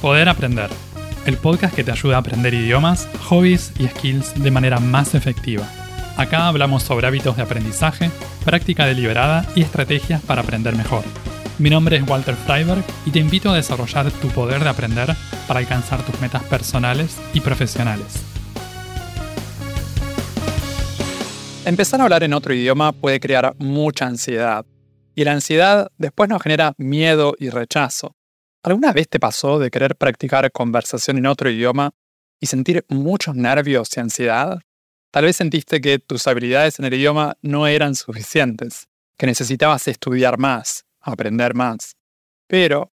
Poder Aprender, el podcast que te ayuda a aprender idiomas, hobbies y skills de manera más efectiva. Acá hablamos sobre hábitos de aprendizaje, práctica deliberada y estrategias para aprender mejor. Mi nombre es Walter Freiberg y te invito a desarrollar tu poder de aprender para alcanzar tus metas personales y profesionales. Empezar a hablar en otro idioma puede crear mucha ansiedad. Y la ansiedad después nos genera miedo y rechazo. ¿Alguna vez te pasó de querer practicar conversación en otro idioma y sentir muchos nervios y ansiedad? Tal vez sentiste que tus habilidades en el idioma no eran suficientes, que necesitabas estudiar más, aprender más. Pero,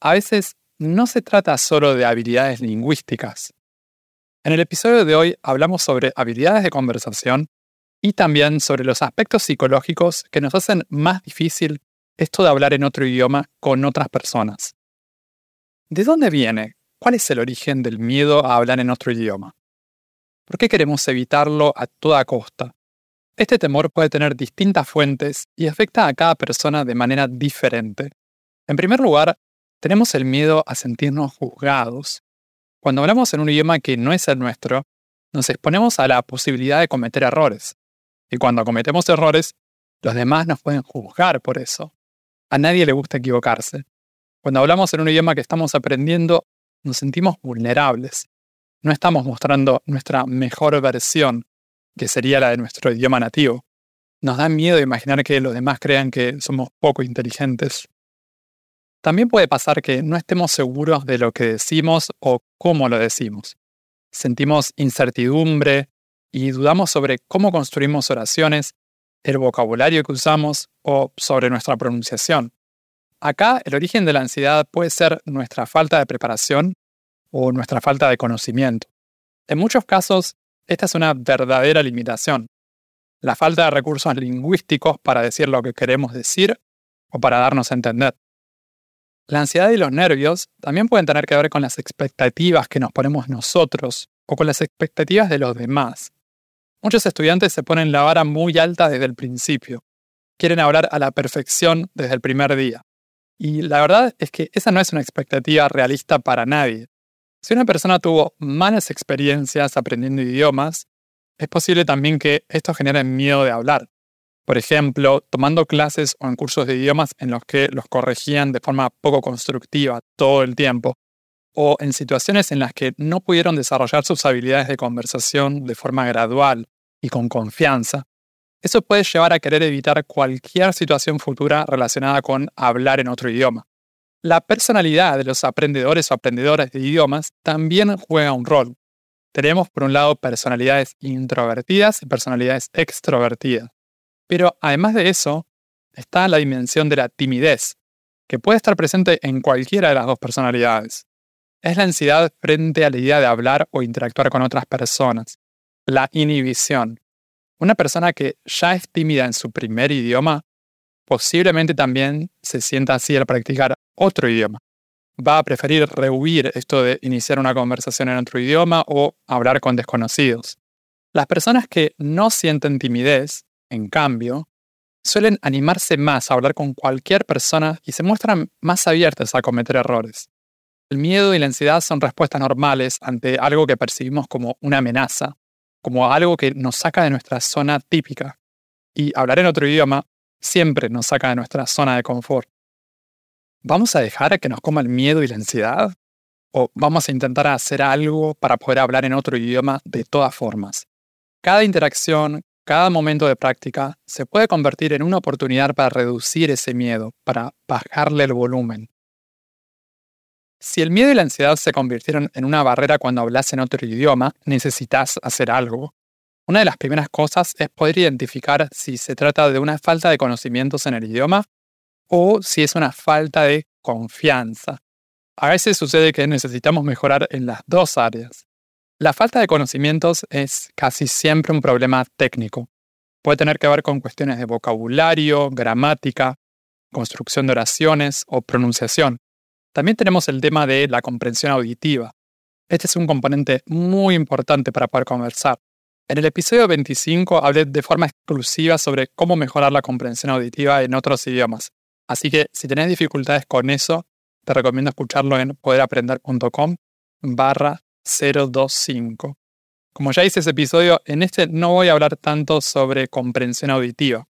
a veces, no se trata solo de habilidades lingüísticas. En el episodio de hoy hablamos sobre habilidades de conversación y también sobre los aspectos psicológicos que nos hacen más difícil esto de hablar en otro idioma con otras personas. ¿De dónde viene? ¿Cuál es el origen del miedo a hablar en otro idioma? ¿Por qué queremos evitarlo a toda costa? Este temor puede tener distintas fuentes y afecta a cada persona de manera diferente. En primer lugar, tenemos el miedo a sentirnos juzgados. Cuando hablamos en un idioma que no es el nuestro, nos exponemos a la posibilidad de cometer errores. Y cuando cometemos errores, los demás nos pueden juzgar por eso. A nadie le gusta equivocarse. Cuando hablamos en un idioma que estamos aprendiendo, nos sentimos vulnerables no estamos mostrando nuestra mejor versión, que sería la de nuestro idioma nativo. Nos da miedo imaginar que los demás crean que somos poco inteligentes. También puede pasar que no estemos seguros de lo que decimos o cómo lo decimos. Sentimos incertidumbre y dudamos sobre cómo construimos oraciones, el vocabulario que usamos o sobre nuestra pronunciación. Acá el origen de la ansiedad puede ser nuestra falta de preparación o nuestra falta de conocimiento. En muchos casos, esta es una verdadera limitación. La falta de recursos lingüísticos para decir lo que queremos decir o para darnos a entender. La ansiedad y los nervios también pueden tener que ver con las expectativas que nos ponemos nosotros o con las expectativas de los demás. Muchos estudiantes se ponen la vara muy alta desde el principio. Quieren hablar a la perfección desde el primer día. Y la verdad es que esa no es una expectativa realista para nadie. Si una persona tuvo malas experiencias aprendiendo idiomas, es posible también que esto genere miedo de hablar. Por ejemplo, tomando clases o en cursos de idiomas en los que los corregían de forma poco constructiva todo el tiempo, o en situaciones en las que no pudieron desarrollar sus habilidades de conversación de forma gradual y con confianza. Eso puede llevar a querer evitar cualquier situación futura relacionada con hablar en otro idioma. La personalidad de los aprendedores o aprendedoras de idiomas también juega un rol. Tenemos por un lado personalidades introvertidas y personalidades extrovertidas. Pero además de eso, está la dimensión de la timidez, que puede estar presente en cualquiera de las dos personalidades. Es la ansiedad frente a la idea de hablar o interactuar con otras personas. La inhibición. Una persona que ya es tímida en su primer idioma posiblemente también se sienta así al practicar otro idioma. Va a preferir rehuir esto de iniciar una conversación en otro idioma o hablar con desconocidos. Las personas que no sienten timidez, en cambio, suelen animarse más a hablar con cualquier persona y se muestran más abiertas a cometer errores. El miedo y la ansiedad son respuestas normales ante algo que percibimos como una amenaza, como algo que nos saca de nuestra zona típica. Y hablar en otro idioma siempre nos saca de nuestra zona de confort. ¿Vamos a dejar que nos coma el miedo y la ansiedad? ¿O vamos a intentar hacer algo para poder hablar en otro idioma de todas formas? Cada interacción, cada momento de práctica se puede convertir en una oportunidad para reducir ese miedo, para bajarle el volumen. Si el miedo y la ansiedad se convirtieron en una barrera cuando hablas en otro idioma, necesitas hacer algo. Una de las primeras cosas es poder identificar si se trata de una falta de conocimientos en el idioma o si es una falta de confianza. A veces sucede que necesitamos mejorar en las dos áreas. La falta de conocimientos es casi siempre un problema técnico. Puede tener que ver con cuestiones de vocabulario, gramática, construcción de oraciones o pronunciación. También tenemos el tema de la comprensión auditiva. Este es un componente muy importante para poder conversar. En el episodio 25 hablé de forma exclusiva sobre cómo mejorar la comprensión auditiva en otros idiomas. Así que si tenés dificultades con eso, te recomiendo escucharlo en poderaprender.com barra 025. Como ya hice ese episodio, en este no voy a hablar tanto sobre comprensión auditiva.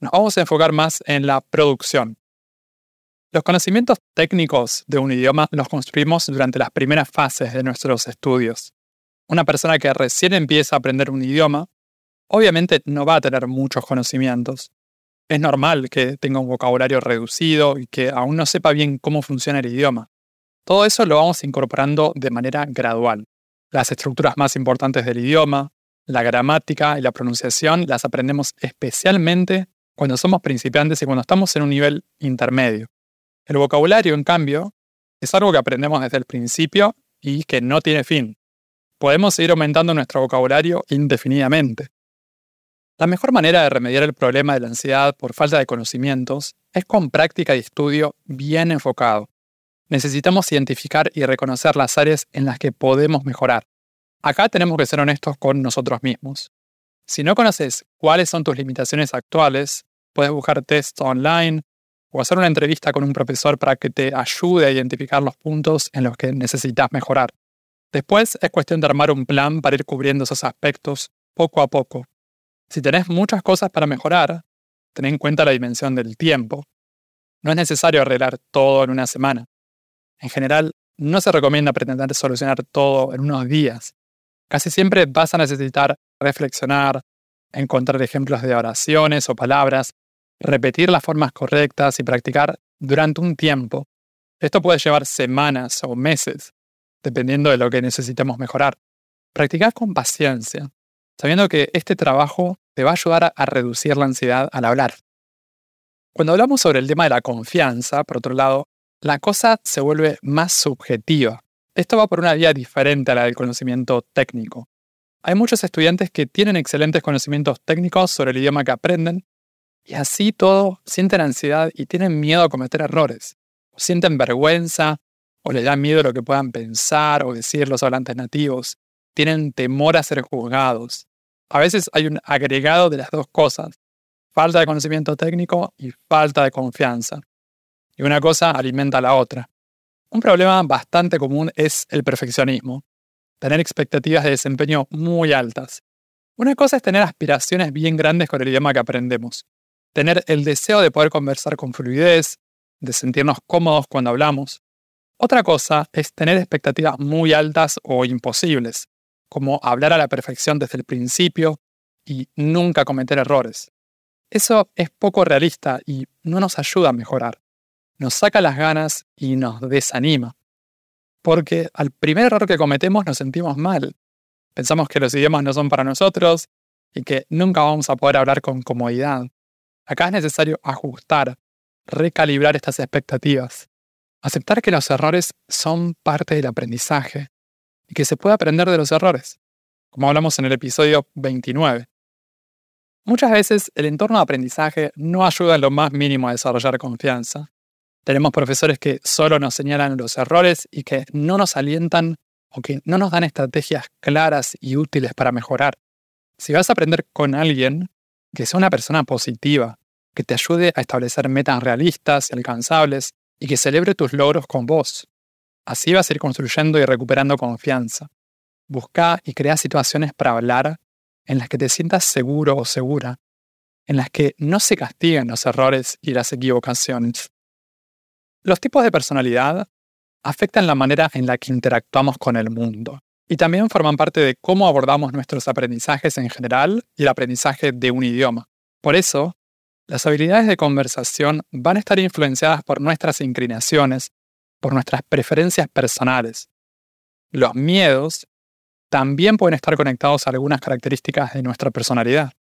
Nos vamos a enfocar más en la producción. Los conocimientos técnicos de un idioma los construimos durante las primeras fases de nuestros estudios. Una persona que recién empieza a aprender un idioma, obviamente no va a tener muchos conocimientos. Es normal que tenga un vocabulario reducido y que aún no sepa bien cómo funciona el idioma. Todo eso lo vamos incorporando de manera gradual. Las estructuras más importantes del idioma, la gramática y la pronunciación las aprendemos especialmente cuando somos principiantes y cuando estamos en un nivel intermedio. El vocabulario, en cambio, es algo que aprendemos desde el principio y que no tiene fin. Podemos seguir aumentando nuestro vocabulario indefinidamente. La mejor manera de remediar el problema de la ansiedad por falta de conocimientos es con práctica y estudio bien enfocado necesitamos identificar y reconocer las áreas en las que podemos mejorar. Acá tenemos que ser honestos con nosotros mismos. Si no conoces cuáles son tus limitaciones actuales, puedes buscar tests online o hacer una entrevista con un profesor para que te ayude a identificar los puntos en los que necesitas mejorar. Después es cuestión de armar un plan para ir cubriendo esos aspectos poco a poco. Si tenés muchas cosas para mejorar, ten en cuenta la dimensión del tiempo. No es necesario arreglar todo en una semana. En general, no se recomienda pretender solucionar todo en unos días. Casi siempre vas a necesitar reflexionar, encontrar ejemplos de oraciones o palabras, repetir las formas correctas y practicar durante un tiempo. Esto puede llevar semanas o meses, dependiendo de lo que necesitemos mejorar. Practicar con paciencia, sabiendo que este trabajo te va a ayudar a reducir la ansiedad al hablar. Cuando hablamos sobre el tema de la confianza, por otro lado, la cosa se vuelve más subjetiva. Esto va por una vía diferente a la del conocimiento técnico. Hay muchos estudiantes que tienen excelentes conocimientos técnicos sobre el idioma que aprenden, y así todo sienten ansiedad y tienen miedo a cometer errores, o sienten vergüenza, o les da miedo lo que puedan pensar o decir los hablantes nativos, tienen temor a ser juzgados. A veces hay un agregado de las dos cosas, falta de conocimiento técnico y falta de confianza y una cosa alimenta a la otra. Un problema bastante común es el perfeccionismo, tener expectativas de desempeño muy altas. Una cosa es tener aspiraciones bien grandes con el idioma que aprendemos, tener el deseo de poder conversar con fluidez, de sentirnos cómodos cuando hablamos. Otra cosa es tener expectativas muy altas o imposibles, como hablar a la perfección desde el principio y nunca cometer errores. Eso es poco realista y no nos ayuda a mejorar nos saca las ganas y nos desanima. Porque al primer error que cometemos nos sentimos mal. Pensamos que los idiomas no son para nosotros y que nunca vamos a poder hablar con comodidad. Acá es necesario ajustar, recalibrar estas expectativas, aceptar que los errores son parte del aprendizaje y que se puede aprender de los errores, como hablamos en el episodio 29. Muchas veces el entorno de aprendizaje no ayuda en lo más mínimo a desarrollar confianza. Tenemos profesores que solo nos señalan los errores y que no nos alientan o que no nos dan estrategias claras y útiles para mejorar. Si vas a aprender con alguien, que sea una persona positiva, que te ayude a establecer metas realistas y alcanzables y que celebre tus logros con vos. Así vas a ir construyendo y recuperando confianza. Busca y crea situaciones para hablar en las que te sientas seguro o segura, en las que no se castiguen los errores y las equivocaciones. Los tipos de personalidad afectan la manera en la que interactuamos con el mundo y también forman parte de cómo abordamos nuestros aprendizajes en general y el aprendizaje de un idioma. Por eso, las habilidades de conversación van a estar influenciadas por nuestras inclinaciones, por nuestras preferencias personales. Los miedos también pueden estar conectados a algunas características de nuestra personalidad.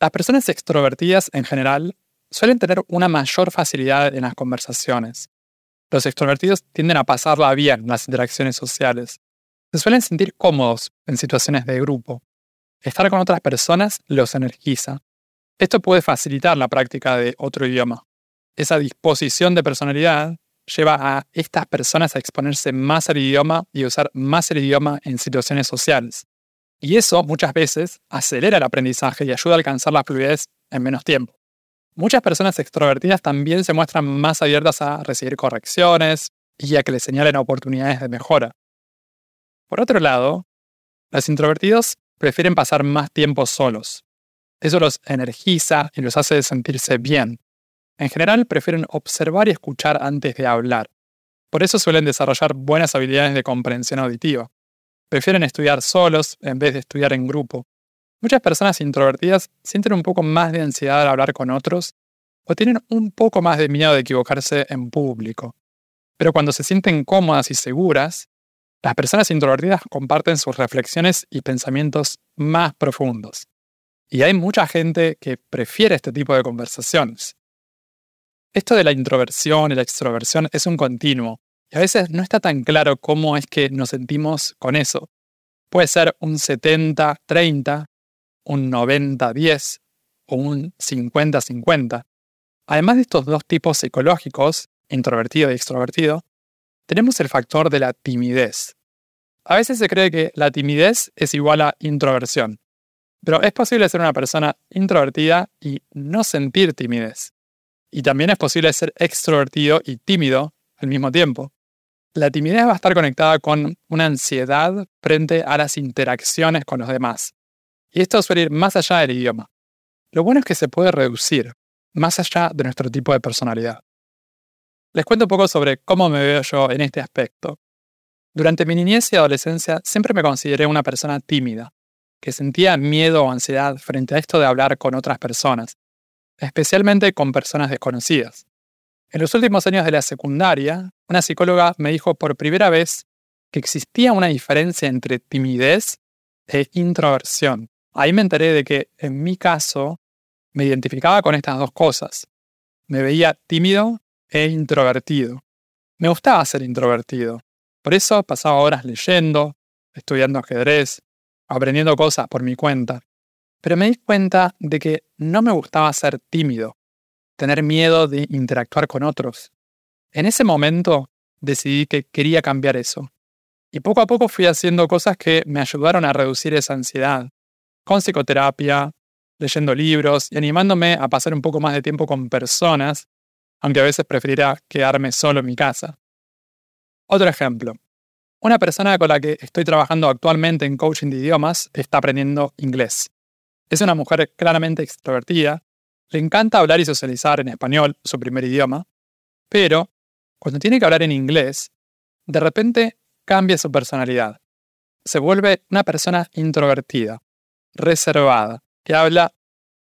Las personas extrovertidas en general suelen tener una mayor facilidad en las conversaciones, los extrovertidos tienden a pasarla bien en las interacciones sociales. Se suelen sentir cómodos en situaciones de grupo. Estar con otras personas los energiza. Esto puede facilitar la práctica de otro idioma. Esa disposición de personalidad lleva a estas personas a exponerse más al idioma y usar más el idioma en situaciones sociales. Y eso muchas veces acelera el aprendizaje y ayuda a alcanzar la fluidez en menos tiempo. Muchas personas extrovertidas también se muestran más abiertas a recibir correcciones, y a que les señalen oportunidades de mejora. Por otro lado, los introvertidos prefieren pasar más tiempo solos. Eso los energiza y los hace sentirse bien. En general, prefieren observar y escuchar antes de hablar. Por eso suelen desarrollar buenas habilidades de comprensión auditiva. Prefieren estudiar solos en vez de estudiar en grupo. Muchas personas introvertidas sienten un poco más de ansiedad al hablar con otros o tienen un poco más de miedo de equivocarse en público. Pero cuando se sienten cómodas y seguras, las personas introvertidas comparten sus reflexiones y pensamientos más profundos. Y hay mucha gente que prefiere este tipo de conversaciones. Esto de la introversión y la extroversión es un continuo, y a veces no está tan claro cómo es que nos sentimos con eso. Puede ser un 70-30, un 90-10 o un 50-50. Además de estos dos tipos psicológicos, introvertido y extrovertido, tenemos el factor de la timidez. A veces se cree que la timidez es igual a introversión, pero es posible ser una persona introvertida y no sentir timidez. Y también es posible ser extrovertido y tímido al mismo tiempo. La timidez va a estar conectada con una ansiedad frente a las interacciones con los demás. Y esto suele ir más allá del idioma. Lo bueno es que se puede reducir, más allá de nuestro tipo de personalidad. Les cuento un poco sobre cómo me veo yo en este aspecto. Durante mi niñez y adolescencia siempre me consideré una persona tímida, que sentía miedo o ansiedad frente a esto de hablar con otras personas, especialmente con personas desconocidas. En los últimos años de la secundaria, una psicóloga me dijo por primera vez que existía una diferencia entre timidez e introversión. Ahí me enteré de que, en mi caso, me identificaba con estas dos cosas. Me veía tímido e introvertido. Me gustaba ser introvertido. Por eso pasaba horas leyendo, estudiando ajedrez, aprendiendo cosas por mi cuenta. Pero me di cuenta de que no me gustaba ser tímido, tener miedo de interactuar con otros. En ese momento decidí que quería cambiar eso. Y poco a poco fui haciendo cosas que me ayudaron a reducir esa ansiedad, con psicoterapia, leyendo libros y animándome a pasar un poco más de tiempo con personas aunque a veces preferiría quedarme solo en mi casa. Otro ejemplo. Una persona con la que estoy trabajando actualmente en coaching de idiomas está aprendiendo inglés. Es una mujer claramente extrovertida, le encanta hablar y socializar en español, su primer idioma, pero cuando tiene que hablar en inglés, de repente cambia su personalidad. Se vuelve una persona introvertida, reservada, que habla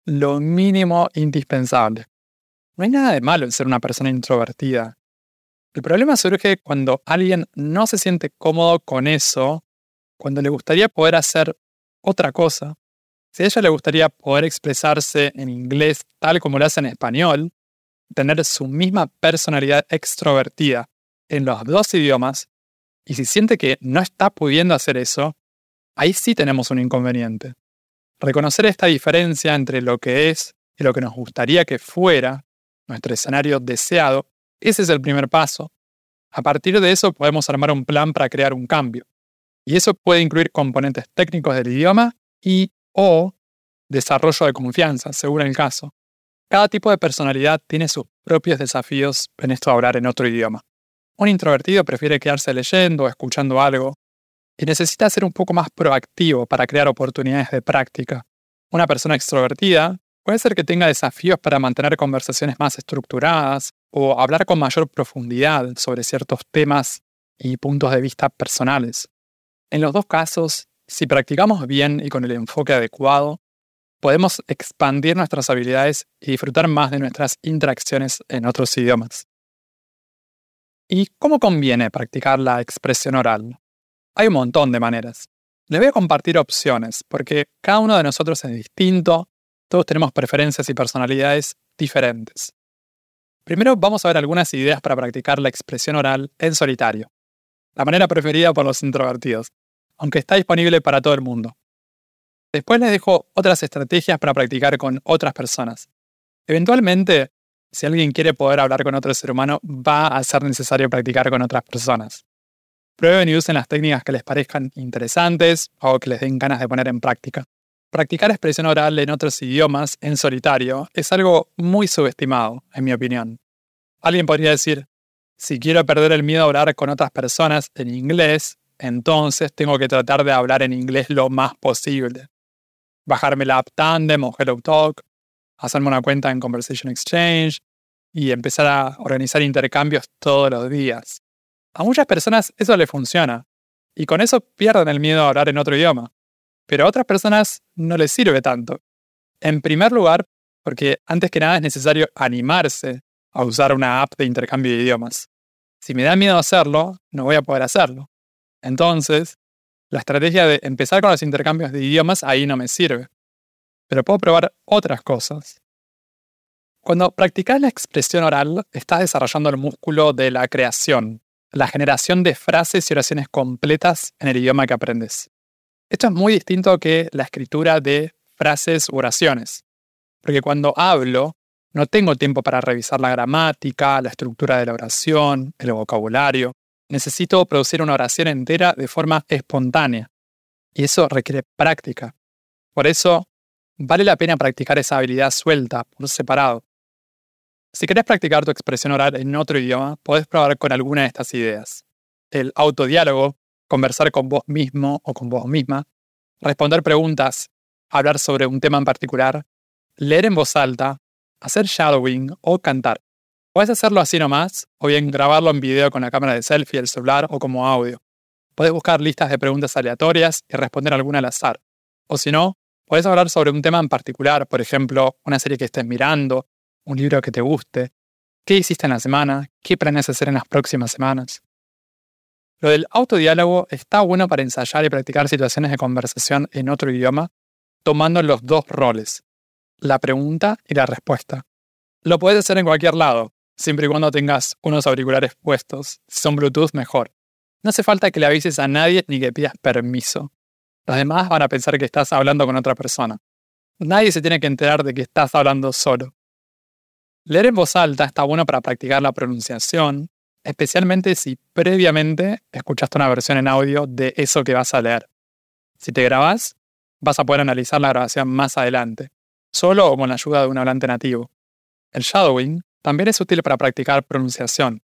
lo mínimo indispensable. No hay nada de malo en ser una persona introvertida. El problema surge cuando alguien no se siente cómodo con eso, cuando le gustaría poder hacer otra cosa. Si a ella le gustaría poder expresarse en inglés tal como lo hace en español, tener su misma personalidad extrovertida en los dos idiomas, y si siente que no está pudiendo hacer eso, ahí sí tenemos un inconveniente. Reconocer esta diferencia entre lo que es y lo que nos gustaría que fuera nuestro escenario deseado, ese es el primer paso. A partir de eso podemos armar un plan para crear un cambio. Y eso puede incluir componentes técnicos del idioma y o desarrollo de confianza, según el caso. Cada tipo de personalidad tiene sus propios desafíos en esto de hablar en otro idioma. Un introvertido prefiere quedarse leyendo o escuchando algo y necesita ser un poco más proactivo para crear oportunidades de práctica. Una persona extrovertida Puede ser que tenga desafíos para mantener conversaciones más estructuradas o hablar con mayor profundidad sobre ciertos temas y puntos de vista personales. En los dos casos, si practicamos bien y con el enfoque adecuado, podemos expandir nuestras habilidades y disfrutar más de nuestras interacciones en otros idiomas. ¿Y cómo conviene practicar la expresión oral? Hay un montón de maneras. Les voy a compartir opciones, porque cada uno de nosotros es distinto todos tenemos preferencias y personalidades diferentes. Primero vamos a ver algunas ideas para practicar la expresión oral en solitario, la manera preferida por los introvertidos, aunque está disponible para todo el mundo. Después les dejo otras estrategias para practicar con otras personas. Eventualmente, si alguien quiere poder hablar con otro ser humano, va a ser necesario practicar con otras personas. Prueben y usen las técnicas que les parezcan interesantes o que les den ganas de poner en práctica. Practicar expresión oral en otros idiomas en solitario es algo muy subestimado, en mi opinión. Alguien podría decir, Si quiero perder el miedo a hablar con otras personas en inglés, entonces tengo que tratar de hablar en inglés lo más posible. Bajarme la app Tandem o HelloTalk, hacerme una cuenta en Conversation Exchange y empezar a organizar intercambios todos los días. A muchas personas eso les funciona y con eso pierden el miedo a hablar en otro idioma, pero a otras personas no les sirve tanto. En primer lugar, porque antes que nada es necesario animarse a usar una app de intercambio de idiomas. Si me da miedo hacerlo, no voy a poder hacerlo. Entonces, la estrategia de empezar con los intercambios de idiomas ahí no me sirve. Pero puedo probar otras cosas. Cuando practicas la expresión oral, estás desarrollando el músculo de la creación, la generación de frases y oraciones completas en el idioma que aprendes. Esto es muy distinto que la escritura de frases oraciones, porque cuando hablo, no tengo tiempo para revisar la gramática, la estructura de la oración, el vocabulario. Necesito producir una oración entera de forma espontánea. Y eso requiere práctica. Por eso, vale la pena practicar esa habilidad suelta, por separado. Si querés practicar tu expresión oral en otro idioma, podés probar con alguna de estas ideas. El autodiálogo, conversar con vos mismo o con vos misma, responder preguntas, hablar sobre un tema en particular, leer en voz alta, hacer shadowing o cantar. Puedes hacerlo así nomás, o bien grabarlo en video con la cámara de selfie, el celular o como audio. Puedes buscar listas de preguntas aleatorias y responder alguna al azar. O si no, puedes hablar sobre un tema en particular, por ejemplo, una serie que estés mirando, un libro que te guste, qué hiciste en la semana, qué planeas hacer en las próximas semanas. Lo del autodiálogo está bueno para ensayar y practicar situaciones de conversación en otro idioma, tomando los dos roles, la pregunta y la respuesta. Lo puedes hacer en cualquier lado, siempre y cuando tengas unos auriculares puestos. Si son Bluetooth, mejor. No hace falta que le avises a nadie ni que pidas permiso. Los demás van a pensar que estás hablando con otra persona. Nadie se tiene que enterar de que estás hablando solo. Leer en voz alta está bueno para practicar la pronunciación, especialmente si previamente escuchaste una versión en audio de eso que vas a leer. Si te grabas, vas a poder analizar la grabación más adelante solo o con la ayuda de un hablante nativo. El shadowing también es útil para practicar pronunciación.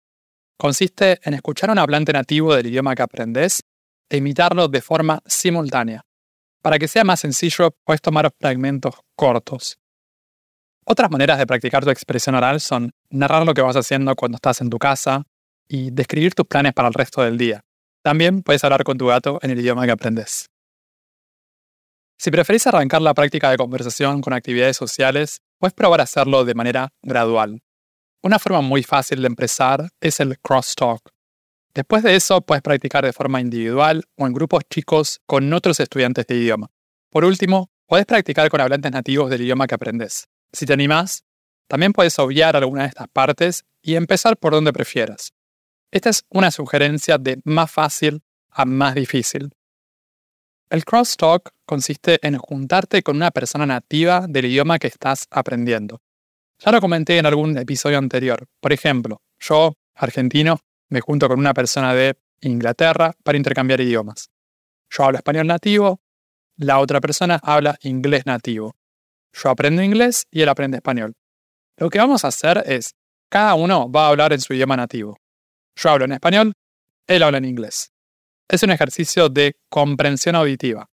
Consiste en escuchar a un hablante nativo del idioma que aprendes e imitarlo de forma simultánea. Para que sea más sencillo, puedes tomar fragmentos cortos. Otras maneras de practicar tu expresión oral son narrar lo que vas haciendo cuando estás en tu casa y describir tus planes para el resto del día. También puedes hablar con tu gato en el idioma que aprendes. Si preferís arrancar la práctica de conversación con actividades sociales, puedes probar a hacerlo de manera gradual. Una forma muy fácil de empezar es el crosstalk. Después de eso, puedes practicar de forma individual o en grupos chicos con otros estudiantes de idioma. Por último, puedes practicar con hablantes nativos del idioma que aprendes. Si te animás, también puedes obviar alguna de estas partes y empezar por donde prefieras. Esta es una sugerencia de más fácil a más difícil. El crosstalk consiste en juntarte con una persona nativa del idioma que estás aprendiendo. Ya lo comenté en algún episodio anterior. Por ejemplo, yo, argentino, me junto con una persona de Inglaterra para intercambiar idiomas. Yo hablo español nativo, la otra persona habla inglés nativo. Yo aprendo inglés y él aprende español. Lo que vamos a hacer es, cada uno va a hablar en su idioma nativo. Yo hablo en español, él habla en inglés es un ejercicio de comprensión auditiva,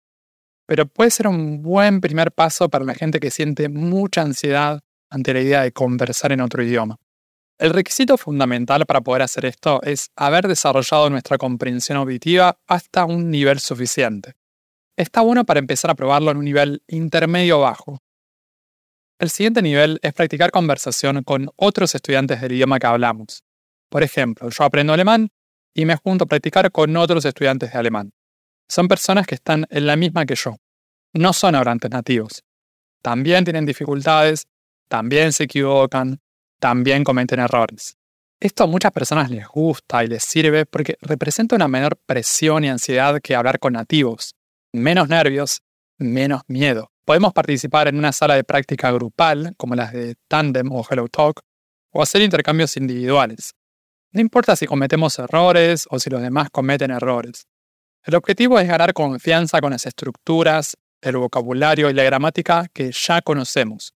pero puede ser un buen primer paso para la gente que siente mucha ansiedad ante la idea de conversar en otro idioma. El requisito fundamental para poder hacer esto es haber desarrollado nuestra comprensión auditiva hasta un nivel suficiente. Está bueno para empezar a probarlo en un nivel intermedio bajo. El siguiente nivel es practicar conversación con otros estudiantes del idioma que hablamos. Por ejemplo, yo aprendo alemán y me junto a practicar con otros estudiantes de alemán. Son personas que están en la misma que yo. No son hablantes nativos. También tienen dificultades, también se equivocan, también cometen errores. Esto a muchas personas les gusta y les sirve porque representa una menor presión y ansiedad que hablar con nativos. Menos nervios, menos miedo. Podemos participar en una sala de práctica grupal, como las de Tandem o HelloTalk, o hacer intercambios individuales. No importa si cometemos errores o si los demás cometen errores. El objetivo es ganar confianza con las estructuras, el vocabulario y la gramática que ya conocemos.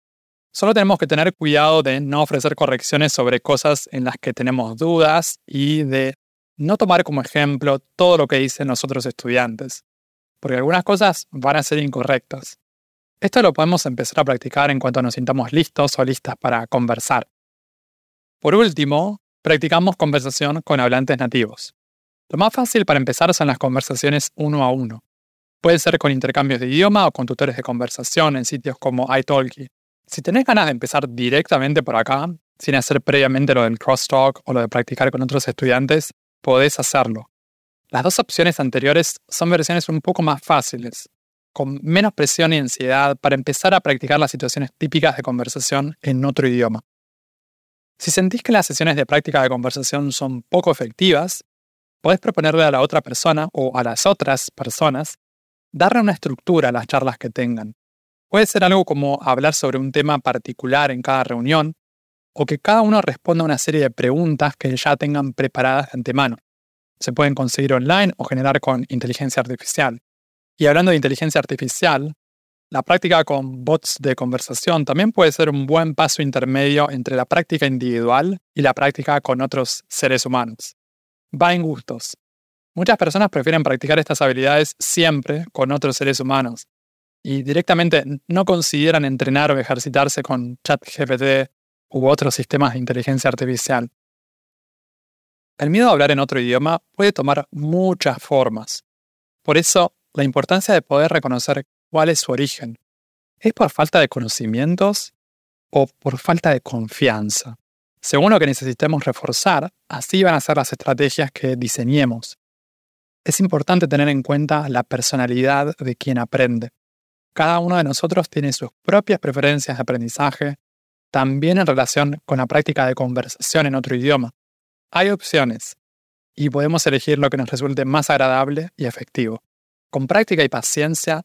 Solo tenemos que tener cuidado de no ofrecer correcciones sobre cosas en las que tenemos dudas y de no tomar como ejemplo todo lo que dicen los otros estudiantes, porque algunas cosas van a ser incorrectas. Esto lo podemos empezar a practicar en cuanto nos sintamos listos o listas para conversar. Por último, practicamos conversación con hablantes nativos. Lo más fácil para empezar son las conversaciones uno a uno. Puede ser con intercambios de idioma o con tutores de conversación en sitios como iTalki. Si tenés ganas de empezar directamente por acá, sin hacer previamente lo del crosstalk o lo de practicar con otros estudiantes, podés hacerlo. Las dos opciones anteriores son versiones un poco más fáciles, con menos presión y ansiedad para empezar a practicar las situaciones típicas de conversación en otro idioma. Si sentís que las sesiones de práctica de conversación son poco efectivas, podés proponerle a la otra persona o a las otras personas darle una estructura a las charlas que tengan. Puede ser algo como hablar sobre un tema particular en cada reunión, o que cada uno responda a una serie de preguntas que ya tengan preparadas de antemano. Se pueden conseguir online o generar con inteligencia artificial. Y hablando de inteligencia artificial, la práctica con bots de conversación también puede ser un buen paso intermedio entre la práctica individual y la práctica con otros seres humanos. Va en gustos. Muchas personas prefieren practicar estas habilidades siempre con otros seres humanos y directamente no consideran entrenar o ejercitarse con ChatGPT u otros sistemas de inteligencia artificial. El miedo a hablar en otro idioma puede tomar muchas formas. Por eso, la importancia de poder reconocer cuál es su origen. ¿Es por falta de conocimientos o por falta de confianza? Según lo que necesitemos reforzar, así van a ser las estrategias que diseñemos. Es importante tener en cuenta la personalidad de quien aprende. Cada uno de nosotros tiene sus propias preferencias de aprendizaje, también en relación con la práctica de conversación en otro idioma. Hay opciones y podemos elegir lo que nos resulte más agradable y efectivo. Con práctica y paciencia,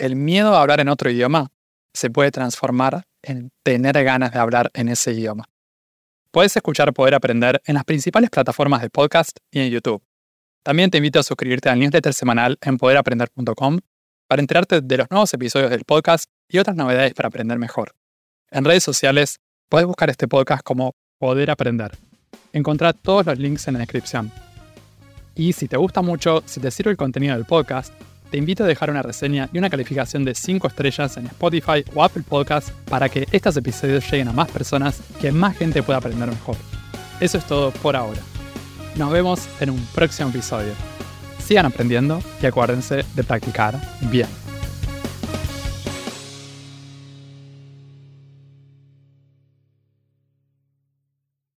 el miedo a hablar en otro idioma se puede transformar en tener ganas de hablar en ese idioma. Puedes escuchar Poder Aprender en las principales plataformas de podcast y en YouTube. También te invito a suscribirte al newsletter semanal en poderaprender.com para enterarte de los nuevos episodios del podcast y otras novedades para aprender mejor. En redes sociales puedes buscar este podcast como Poder Aprender. Encontrá todos los links en la descripción. Y si te gusta mucho, si te sirve el contenido del podcast, te invito a dejar una reseña y una calificación de 5 estrellas en Spotify o Apple Podcast para que estos episodios lleguen a más personas y que más gente pueda aprender mejor. Eso es todo por ahora. Nos vemos en un próximo episodio. Sigan aprendiendo y acuérdense de practicar bien.